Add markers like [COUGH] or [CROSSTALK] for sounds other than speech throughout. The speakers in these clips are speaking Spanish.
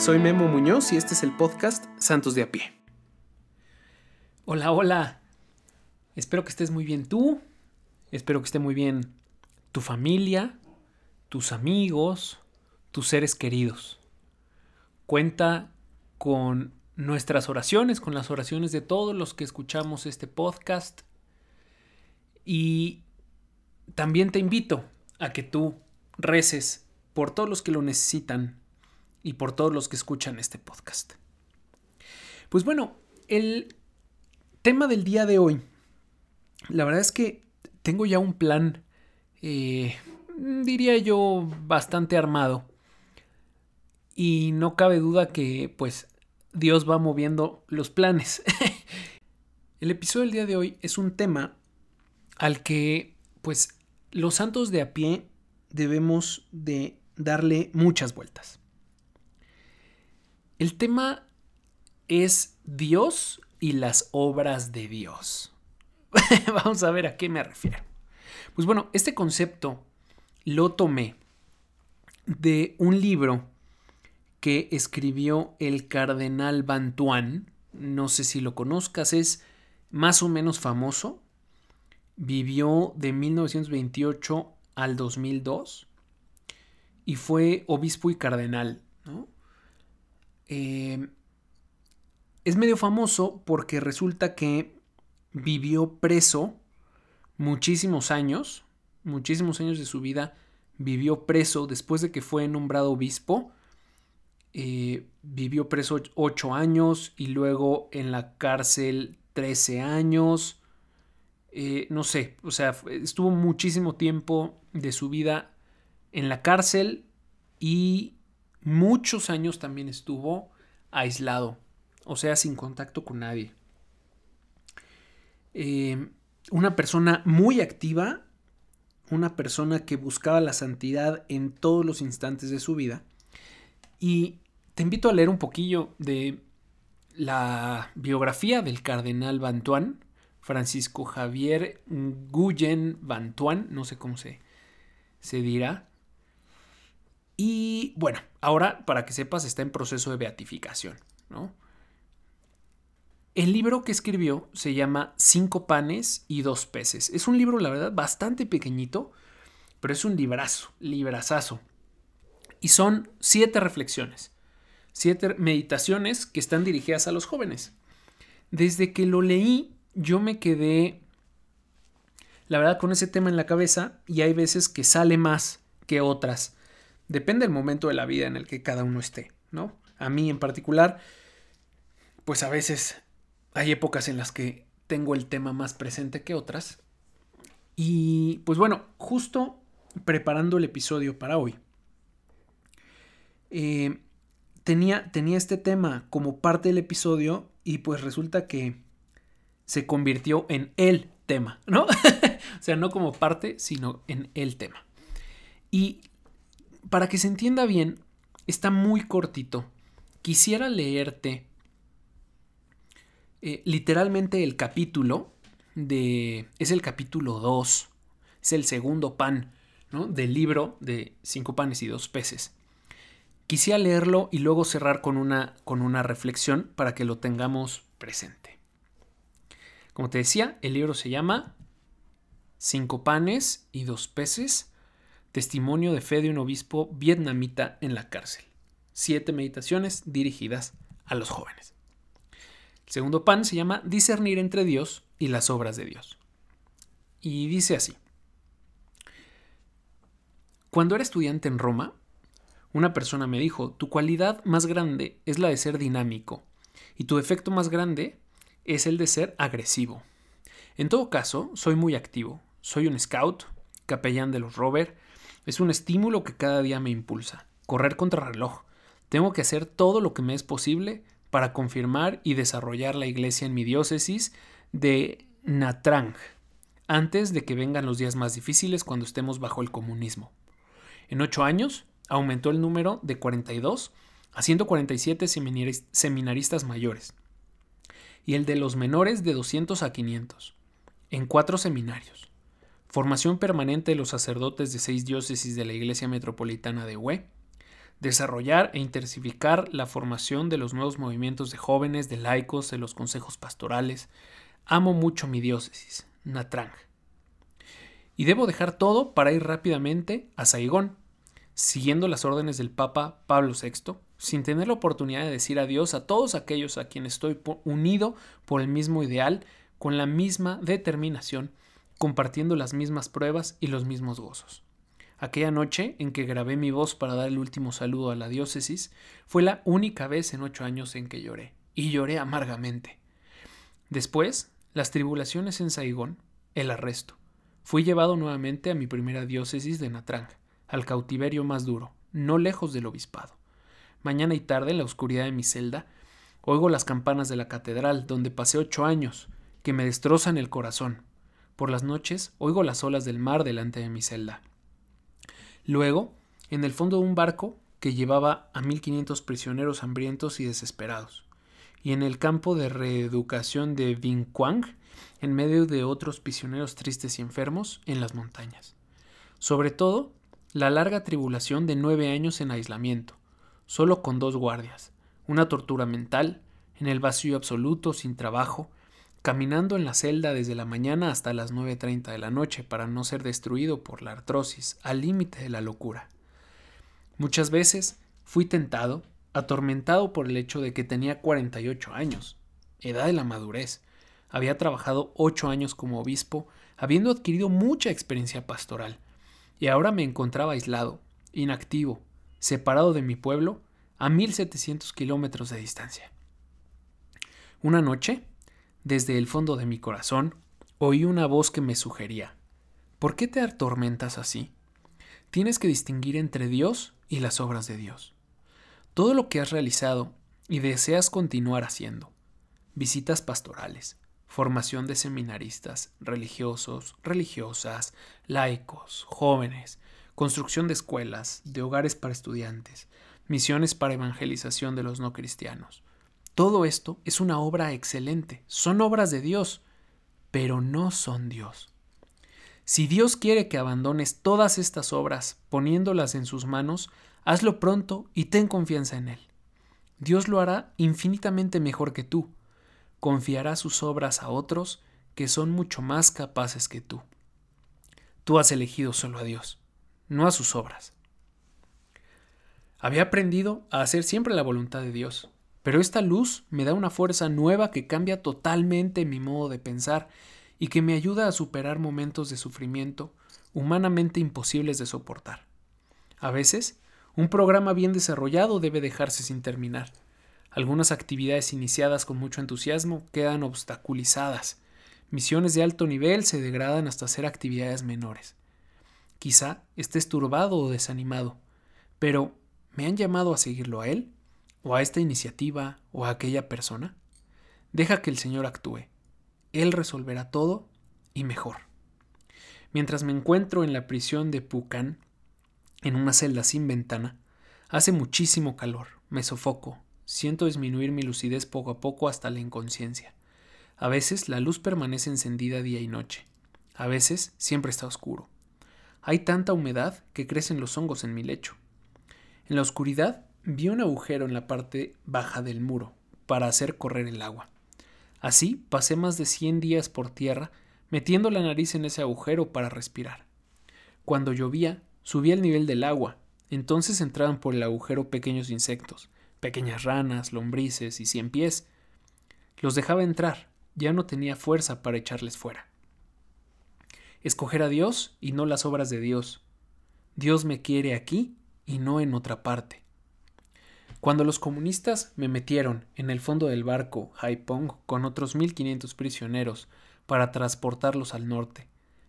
Soy Memo Muñoz y este es el podcast Santos de a pie. Hola, hola. Espero que estés muy bien tú. Espero que esté muy bien tu familia, tus amigos, tus seres queridos. Cuenta con nuestras oraciones, con las oraciones de todos los que escuchamos este podcast. Y también te invito a que tú reces por todos los que lo necesitan y por todos los que escuchan este podcast. Pues bueno, el tema del día de hoy, la verdad es que tengo ya un plan, eh, diría yo, bastante armado. Y no cabe duda que pues Dios va moviendo los planes. [LAUGHS] el episodio del día de hoy es un tema al que pues los santos de a pie debemos de darle muchas vueltas. El tema es Dios y las obras de Dios. [LAUGHS] Vamos a ver a qué me refiero. Pues bueno, este concepto lo tomé de un libro que escribió el cardenal Bantuán. No sé si lo conozcas, es más o menos famoso. Vivió de 1928 al 2002 y fue obispo y cardenal. Eh, es medio famoso porque resulta que vivió preso muchísimos años, muchísimos años de su vida vivió preso después de que fue nombrado obispo. Eh, vivió preso ocho años y luego en la cárcel 13 años. Eh, no sé, o sea, estuvo muchísimo tiempo de su vida en la cárcel y muchos años también estuvo aislado, o sea, sin contacto con nadie. Eh, una persona muy activa, una persona que buscaba la santidad en todos los instantes de su vida. Y te invito a leer un poquillo de la biografía del cardenal Bantuán, Francisco Javier Guyen Bantuán, no sé cómo se, se dirá. Y bueno, ahora para que sepas está en proceso de beatificación. El libro que escribió se llama Cinco panes y dos peces. Es un libro, la verdad, bastante pequeñito, pero es un librazo, librazazo. Y son siete reflexiones, siete meditaciones que están dirigidas a los jóvenes. Desde que lo leí, yo me quedé, la verdad, con ese tema en la cabeza y hay veces que sale más que otras. Depende del momento de la vida en el que cada uno esté, ¿no? A mí en particular, pues a veces hay épocas en las que tengo el tema más presente que otras. Y pues bueno, justo preparando el episodio para hoy, eh, tenía, tenía este tema como parte del episodio y pues resulta que se convirtió en el tema, ¿no? [LAUGHS] o sea, no como parte, sino en el tema. Y para que se entienda bien, está muy cortito. Quisiera leerte eh, literalmente el capítulo de... es el capítulo 2, es el segundo pan ¿no? del libro de cinco panes y dos peces. Quisiera leerlo y luego cerrar con una, con una reflexión para que lo tengamos presente. Como te decía, el libro se llama Cinco panes y dos peces, testimonio de fe de un obispo vietnamita en la cárcel. Siete meditaciones dirigidas a los jóvenes segundo pan se llama discernir entre Dios y las obras de Dios. Y dice así. Cuando era estudiante en Roma, una persona me dijo, tu cualidad más grande es la de ser dinámico y tu defecto más grande es el de ser agresivo. En todo caso, soy muy activo. Soy un scout, capellán de los rover. Es un estímulo que cada día me impulsa. Correr contra reloj. Tengo que hacer todo lo que me es posible para confirmar y desarrollar la iglesia en mi diócesis de Natrang, antes de que vengan los días más difíciles cuando estemos bajo el comunismo. En ocho años aumentó el número de 42 a 147 seminaristas mayores y el de los menores de 200 a 500, en cuatro seminarios. Formación permanente de los sacerdotes de seis diócesis de la Iglesia Metropolitana de Hue, desarrollar e intensificar la formación de los nuevos movimientos de jóvenes, de laicos, de los consejos pastorales. Amo mucho mi diócesis, Natrang. Y debo dejar todo para ir rápidamente a Saigón, siguiendo las órdenes del Papa Pablo VI, sin tener la oportunidad de decir adiós a todos aquellos a quienes estoy unido por el mismo ideal, con la misma determinación, compartiendo las mismas pruebas y los mismos gozos. Aquella noche en que grabé mi voz para dar el último saludo a la diócesis fue la única vez en ocho años en que lloré, y lloré amargamente. Después, las tribulaciones en Saigón, el arresto. Fui llevado nuevamente a mi primera diócesis de Natrang, al cautiverio más duro, no lejos del obispado. Mañana y tarde, en la oscuridad de mi celda, oigo las campanas de la catedral, donde pasé ocho años, que me destrozan el corazón. Por las noches, oigo las olas del mar delante de mi celda. Luego, en el fondo de un barco que llevaba a 1500 prisioneros hambrientos y desesperados, y en el campo de reeducación de Vinquang, en medio de otros prisioneros tristes y enfermos en las montañas. Sobre todo, la larga tribulación de nueve años en aislamiento, solo con dos guardias, una tortura mental, en el vacío absoluto, sin trabajo, caminando en la celda desde la mañana hasta las 9.30 de la noche para no ser destruido por la artrosis, al límite de la locura. Muchas veces fui tentado, atormentado por el hecho de que tenía 48 años, edad de la madurez. Había trabajado ocho años como obispo, habiendo adquirido mucha experiencia pastoral, y ahora me encontraba aislado, inactivo, separado de mi pueblo, a 1700 kilómetros de distancia. Una noche, desde el fondo de mi corazón, oí una voz que me sugería, ¿por qué te atormentas así? Tienes que distinguir entre Dios y las obras de Dios. Todo lo que has realizado y deseas continuar haciendo, visitas pastorales, formación de seminaristas, religiosos, religiosas, laicos, jóvenes, construcción de escuelas, de hogares para estudiantes, misiones para evangelización de los no cristianos, todo esto es una obra excelente, son obras de Dios, pero no son Dios. Si Dios quiere que abandones todas estas obras poniéndolas en sus manos, hazlo pronto y ten confianza en Él. Dios lo hará infinitamente mejor que tú. Confiará sus obras a otros que son mucho más capaces que tú. Tú has elegido solo a Dios, no a sus obras. Había aprendido a hacer siempre la voluntad de Dios, pero esta luz me da una fuerza nueva que cambia totalmente mi modo de pensar y que me ayuda a superar momentos de sufrimiento humanamente imposibles de soportar. A veces, un programa bien desarrollado debe dejarse sin terminar. Algunas actividades iniciadas con mucho entusiasmo quedan obstaculizadas. Misiones de alto nivel se degradan hasta ser actividades menores. Quizá estés turbado o desanimado, pero ¿me han llamado a seguirlo a él? O a esta iniciativa o a aquella persona? Deja que el Señor actúe. Él resolverá todo y mejor. Mientras me encuentro en la prisión de Pucán, en una celda sin ventana, hace muchísimo calor, me sofoco, siento disminuir mi lucidez poco a poco hasta la inconsciencia. A veces la luz permanece encendida día y noche, a veces siempre está oscuro. Hay tanta humedad que crecen los hongos en mi lecho. En la oscuridad vi un agujero en la parte baja del muro para hacer correr el agua. Así pasé más de cien días por tierra metiendo la nariz en ese agujero para respirar. Cuando llovía, subía el nivel del agua, entonces entraban por el agujero pequeños insectos, pequeñas ranas, lombrices y cien pies. Los dejaba entrar, ya no tenía fuerza para echarles fuera. Escoger a Dios y no las obras de Dios. Dios me quiere aquí y no en otra parte. Cuando los comunistas me metieron en el fondo del barco Haipong con otros 1500 prisioneros para transportarlos al norte,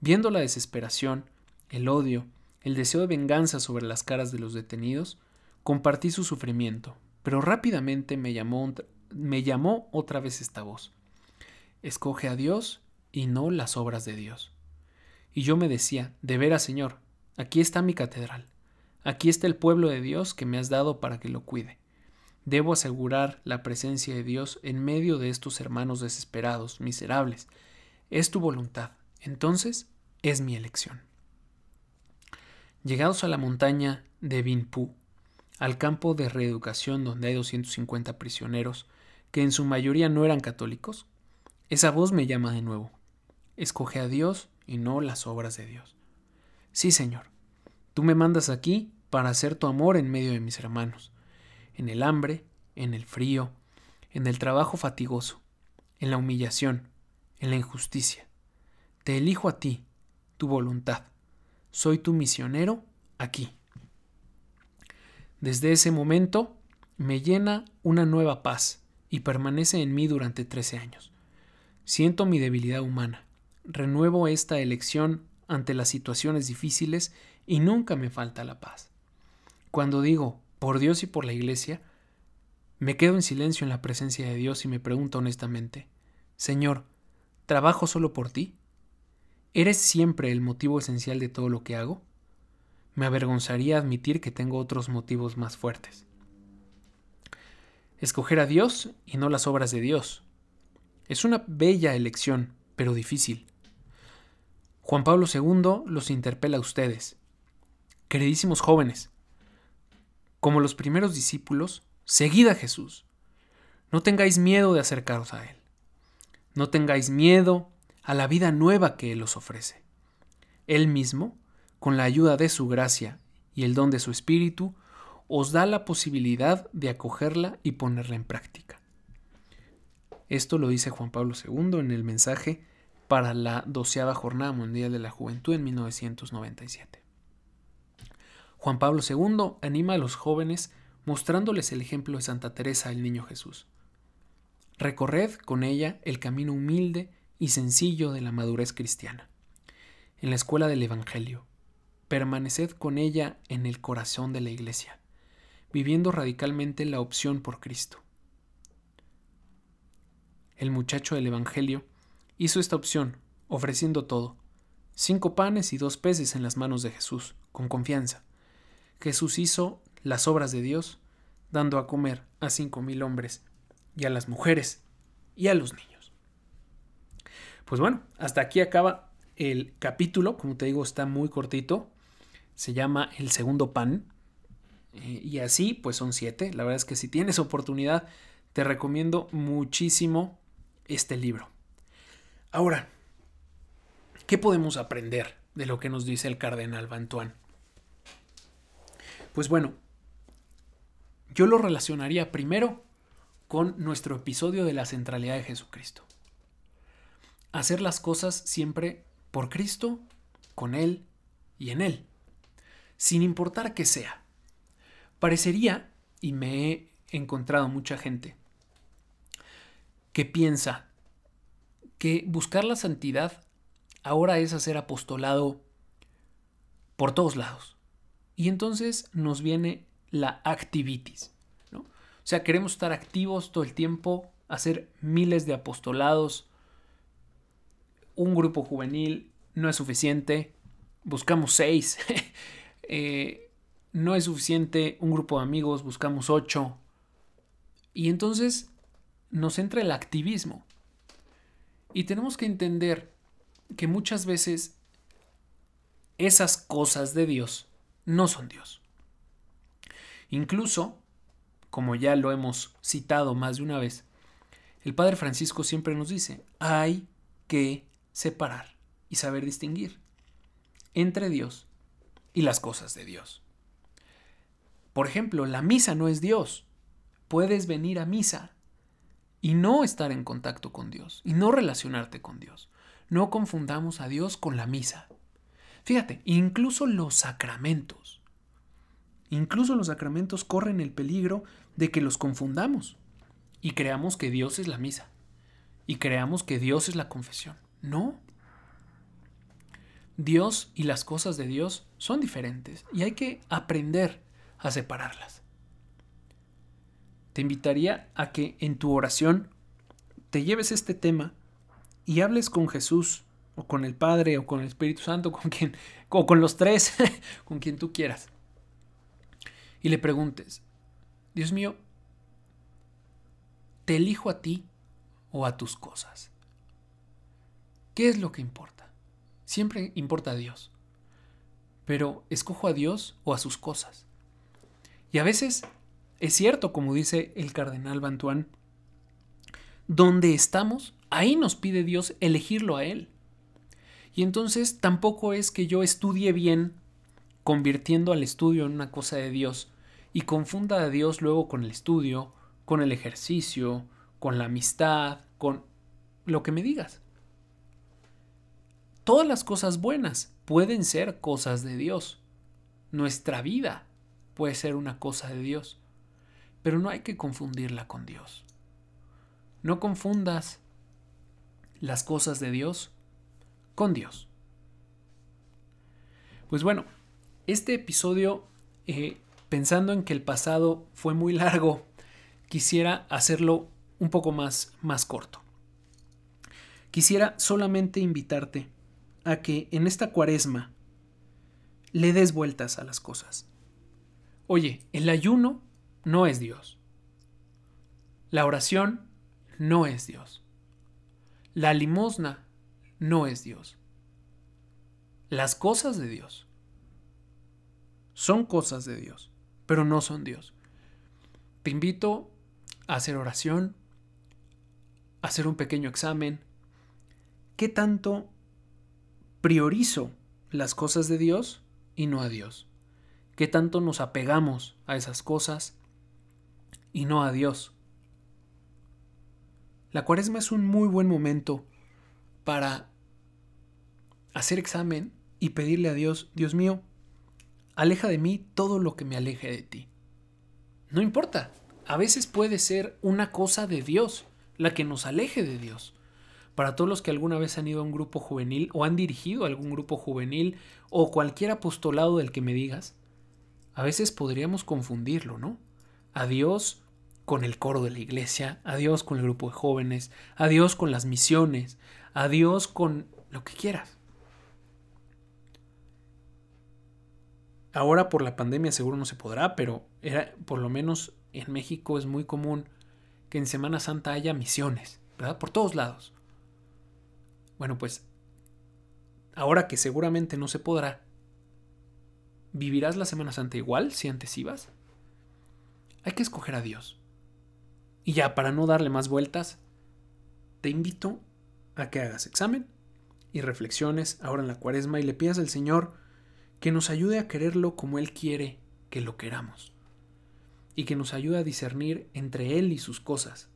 viendo la desesperación, el odio, el deseo de venganza sobre las caras de los detenidos, compartí su sufrimiento, pero rápidamente me llamó, me llamó otra vez esta voz. Escoge a Dios y no las obras de Dios. Y yo me decía, de veras, Señor, aquí está mi catedral. Aquí está el pueblo de Dios que me has dado para que lo cuide. Debo asegurar la presencia de Dios en medio de estos hermanos desesperados, miserables. Es tu voluntad. Entonces, es mi elección. Llegados a la montaña de Binpu, al campo de reeducación donde hay 250 prisioneros, que en su mayoría no eran católicos, esa voz me llama de nuevo. Escoge a Dios y no las obras de Dios. Sí, Señor, tú me mandas aquí para hacer tu amor en medio de mis hermanos, en el hambre, en el frío, en el trabajo fatigoso, en la humillación, en la injusticia. Te elijo a ti, tu voluntad. Soy tu misionero aquí. Desde ese momento me llena una nueva paz y permanece en mí durante trece años. Siento mi debilidad humana, renuevo esta elección ante las situaciones difíciles y nunca me falta la paz. Cuando digo por Dios y por la Iglesia, me quedo en silencio en la presencia de Dios y me pregunto honestamente, Señor, ¿trabajo solo por ti? ¿Eres siempre el motivo esencial de todo lo que hago? Me avergonzaría admitir que tengo otros motivos más fuertes. Escoger a Dios y no las obras de Dios. Es una bella elección, pero difícil. Juan Pablo II los interpela a ustedes. Queridísimos jóvenes, como los primeros discípulos, seguid a Jesús. No tengáis miedo de acercaros a Él. No tengáis miedo a la vida nueva que Él os ofrece. Él mismo, con la ayuda de su gracia y el don de su Espíritu, os da la posibilidad de acogerla y ponerla en práctica. Esto lo dice Juan Pablo II en el mensaje para la doceava Jornada Mundial de la Juventud en 1997. Juan Pablo II anima a los jóvenes mostrándoles el ejemplo de Santa Teresa el Niño Jesús. Recorred con ella el camino humilde y sencillo de la madurez cristiana. En la escuela del Evangelio, permaneced con ella en el corazón de la Iglesia viviendo radicalmente la opción por Cristo. El muchacho del Evangelio hizo esta opción, ofreciendo todo, cinco panes y dos peces en las manos de Jesús, con confianza. Jesús hizo las obras de Dios, dando a comer a cinco mil hombres, y a las mujeres, y a los niños. Pues bueno, hasta aquí acaba el capítulo, como te digo, está muy cortito, se llama El segundo pan, eh, y así, pues son siete. La verdad es que si tienes oportunidad, te recomiendo muchísimo este libro. Ahora, ¿qué podemos aprender de lo que nos dice el cardenal Bantuán? Pues bueno, yo lo relacionaría primero con nuestro episodio de la centralidad de Jesucristo. Hacer las cosas siempre por Cristo, con Él y en Él, sin importar que sea. Parecería, y me he encontrado mucha gente, que piensa que buscar la santidad ahora es hacer apostolado por todos lados. Y entonces nos viene la activitis. ¿no? O sea, queremos estar activos todo el tiempo, hacer miles de apostolados. Un grupo juvenil no es suficiente. Buscamos seis. [LAUGHS] eh, no es suficiente un grupo de amigos, buscamos ocho. Y entonces nos entra el activismo. Y tenemos que entender que muchas veces esas cosas de Dios no son Dios. Incluso, como ya lo hemos citado más de una vez, el Padre Francisco siempre nos dice, hay que separar y saber distinguir entre Dios y las cosas de Dios. Por ejemplo, la misa no es Dios. Puedes venir a misa y no estar en contacto con Dios y no relacionarte con Dios. No confundamos a Dios con la misa. Fíjate, incluso los sacramentos, incluso los sacramentos corren el peligro de que los confundamos y creamos que Dios es la misa y creamos que Dios es la confesión. No. Dios y las cosas de Dios son diferentes y hay que aprender a separarlas. Te invitaría a que en tu oración te lleves este tema y hables con Jesús o con el Padre o con el Espíritu Santo, [LAUGHS] con quien, o con los tres, [LAUGHS] con quien tú quieras. Y le preguntes, Dios mío, ¿te elijo a ti o a tus cosas? ¿Qué es lo que importa? Siempre importa a Dios. Pero ¿escojo a Dios o a sus cosas? Y a veces es cierto, como dice el cardenal Bantuán, donde estamos, ahí nos pide Dios elegirlo a Él. Y entonces tampoco es que yo estudie bien, convirtiendo al estudio en una cosa de Dios, y confunda a Dios luego con el estudio, con el ejercicio, con la amistad, con lo que me digas. Todas las cosas buenas pueden ser cosas de Dios. Nuestra vida puede ser una cosa de Dios. Pero no hay que confundirla con Dios. No confundas las cosas de Dios con Dios. Pues bueno, este episodio, eh, pensando en que el pasado fue muy largo, quisiera hacerlo un poco más, más corto. Quisiera solamente invitarte a que en esta cuaresma le des vueltas a las cosas. Oye, el ayuno no es Dios. La oración no es Dios. La limosna no es Dios. Las cosas de Dios son cosas de Dios, pero no son Dios. Te invito a hacer oración, a hacer un pequeño examen. ¿Qué tanto priorizo las cosas de Dios y no a Dios? ¿Qué tanto nos apegamos a esas cosas y no a Dios? La cuaresma es un muy buen momento para hacer examen y pedirle a Dios, Dios mío, aleja de mí todo lo que me aleje de ti. No importa, a veces puede ser una cosa de Dios la que nos aleje de Dios. Para todos los que alguna vez han ido a un grupo juvenil o han dirigido algún grupo juvenil o cualquier apostolado del que me digas, a veces podríamos confundirlo, ¿no? A Dios con el coro de la iglesia, a Dios con el grupo de jóvenes, a Dios con las misiones, a Dios con lo que quieras. Ahora por la pandemia seguro no se podrá, pero era, por lo menos en México es muy común que en Semana Santa haya misiones, ¿verdad? Por todos lados. Bueno, pues ahora que seguramente no se podrá, ¿vivirás la Semana Santa igual si antes ibas? Hay que escoger a Dios. Y ya, para no darle más vueltas, te invito a que hagas examen y reflexiones ahora en la cuaresma y le pidas al Señor que nos ayude a quererlo como Él quiere que lo queramos, y que nos ayude a discernir entre Él y sus cosas,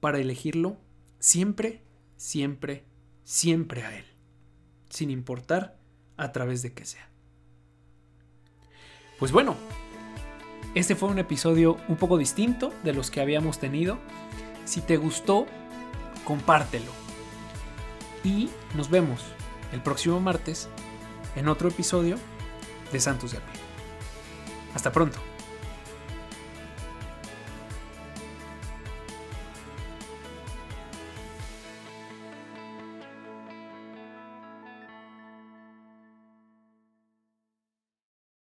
para elegirlo siempre, siempre, siempre a Él, sin importar a través de qué sea. Pues bueno, este fue un episodio un poco distinto de los que habíamos tenido. Si te gustó, compártelo. Y nos vemos el próximo martes en otro episodio de Santos de a Hasta pronto.